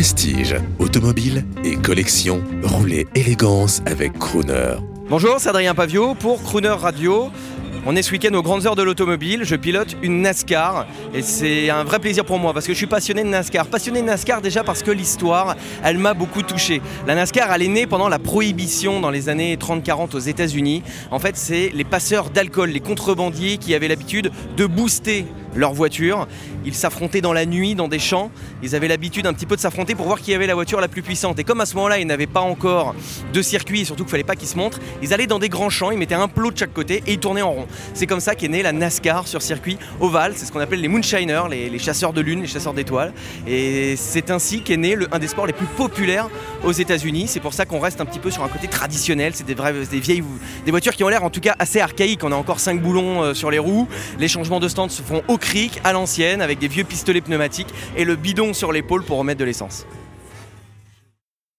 Prestige, automobile et collection, roulez élégance avec Crooner. Bonjour, c'est Adrien Pavio pour Crooner Radio. On est ce week-end aux grandes heures de l'automobile. Je pilote une NASCAR et c'est un vrai plaisir pour moi parce que je suis passionné de NASCAR. Passionné de NASCAR déjà parce que l'histoire, elle m'a beaucoup touché. La NASCAR, elle est née pendant la prohibition dans les années 30-40 aux États-Unis. En fait, c'est les passeurs d'alcool, les contrebandiers qui avaient l'habitude de booster leur voiture. Ils s'affrontaient dans la nuit, dans des champs. Ils avaient l'habitude un petit peu de s'affronter pour voir qui avait la voiture la plus puissante. Et comme à ce moment-là, ils n'avaient pas encore de circuit et surtout qu'il fallait pas qu'ils se montrent, ils allaient dans des grands champs, ils mettaient un plot de chaque côté et ils tournaient en rond. C'est comme ça qu'est née la NASCAR sur circuit ovale. C'est ce qu'on appelle les moonshiners, les, chasseurs de lune, les chasseurs d'étoiles. Et c'est ainsi qu'est né un des sports les plus populaires aux États-Unis. C'est pour ça qu'on reste un petit peu sur un côté traditionnel. C'est des, des vieilles des voitures qui ont l'air en tout cas assez archaïques. On a encore 5 boulons euh, sur les roues. Les changements de stand se font au cric, à l'ancienne, avec des vieux pistolets pneumatiques et le bidon sur l'épaule pour remettre de l'essence.